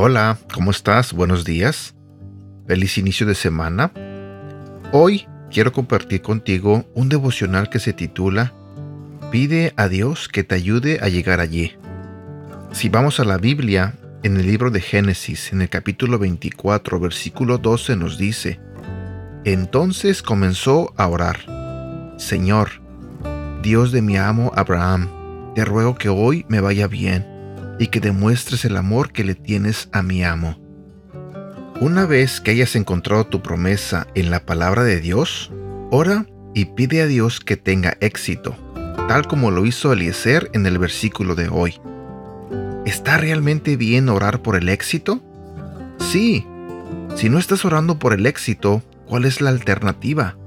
Hola, ¿cómo estás? Buenos días. Feliz inicio de semana. Hoy quiero compartir contigo un devocional que se titula Pide a Dios que te ayude a llegar allí. Si vamos a la Biblia, en el libro de Génesis, en el capítulo 24, versículo 12 nos dice, Entonces comenzó a orar, Señor, Dios de mi amo Abraham, te ruego que hoy me vaya bien y que demuestres el amor que le tienes a mi amo. Una vez que hayas encontrado tu promesa en la palabra de Dios, ora y pide a Dios que tenga éxito, tal como lo hizo Eliezer en el versículo de hoy. ¿Está realmente bien orar por el éxito? Sí. Si no estás orando por el éxito, ¿cuál es la alternativa?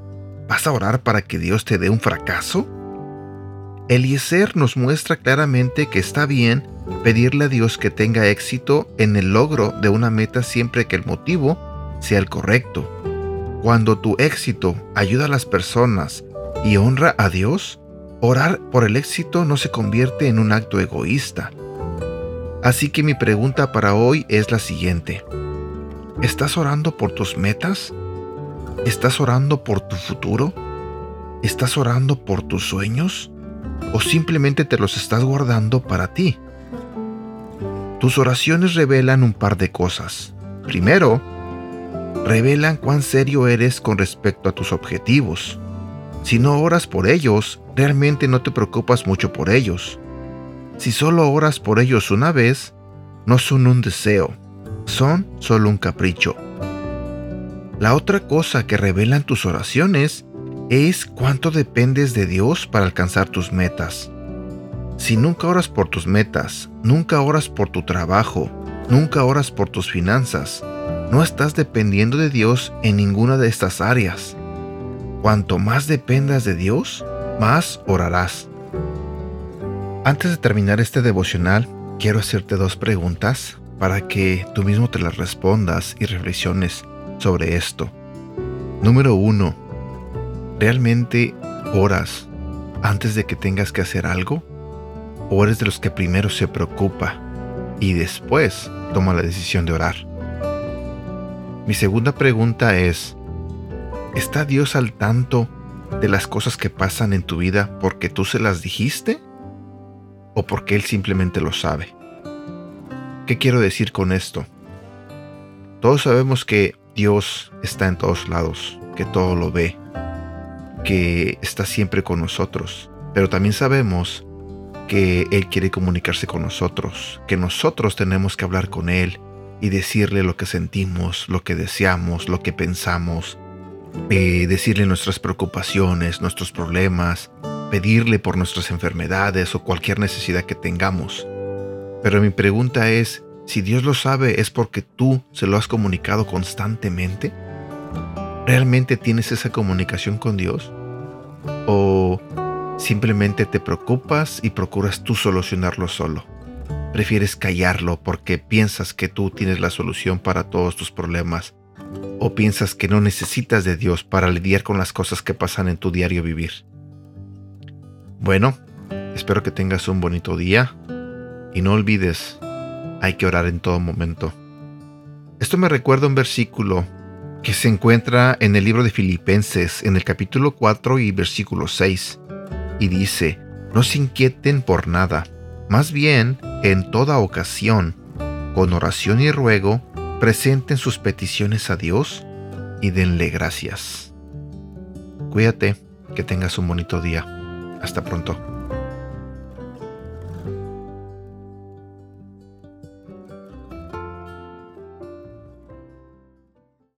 ¿Vas a orar para que Dios te dé un fracaso? Eliezer nos muestra claramente que está bien pedirle a Dios que tenga éxito en el logro de una meta siempre que el motivo sea el correcto. Cuando tu éxito ayuda a las personas y honra a Dios, orar por el éxito no se convierte en un acto egoísta. Así que mi pregunta para hoy es la siguiente. ¿Estás orando por tus metas? ¿Estás orando por tu futuro? ¿Estás orando por tus sueños? ¿O simplemente te los estás guardando para ti? Tus oraciones revelan un par de cosas. Primero, revelan cuán serio eres con respecto a tus objetivos. Si no oras por ellos, realmente no te preocupas mucho por ellos. Si solo oras por ellos una vez, no son un deseo, son solo un capricho. La otra cosa que revelan tus oraciones es cuánto dependes de Dios para alcanzar tus metas. Si nunca oras por tus metas, nunca oras por tu trabajo, nunca oras por tus finanzas, no estás dependiendo de Dios en ninguna de estas áreas. Cuanto más dependas de Dios, más orarás. Antes de terminar este devocional, quiero hacerte dos preguntas para que tú mismo te las respondas y reflexiones sobre esto. Número uno, ¿realmente oras antes de que tengas que hacer algo? o eres de los que primero se preocupa y después toma la decisión de orar? Mi segunda pregunta es, ¿está Dios al tanto de las cosas que pasan en tu vida porque tú se las dijiste o porque Él simplemente lo sabe? ¿Qué quiero decir con esto? Todos sabemos que Dios está en todos lados, que todo lo ve, que está siempre con nosotros, pero también sabemos que Él quiere comunicarse con nosotros, que nosotros tenemos que hablar con Él y decirle lo que sentimos, lo que deseamos, lo que pensamos, eh, decirle nuestras preocupaciones, nuestros problemas, pedirle por nuestras enfermedades o cualquier necesidad que tengamos. Pero mi pregunta es, si Dios lo sabe, ¿es porque tú se lo has comunicado constantemente? ¿Realmente tienes esa comunicación con Dios? ¿O Simplemente te preocupas y procuras tú solucionarlo solo. Prefieres callarlo porque piensas que tú tienes la solución para todos tus problemas o piensas que no necesitas de Dios para lidiar con las cosas que pasan en tu diario vivir. Bueno, espero que tengas un bonito día y no olvides, hay que orar en todo momento. Esto me recuerda un versículo que se encuentra en el libro de Filipenses, en el capítulo 4 y versículo 6 y dice, no se inquieten por nada, más bien, en toda ocasión, con oración y ruego, presenten sus peticiones a Dios y denle gracias. Cuídate, que tengas un bonito día. Hasta pronto.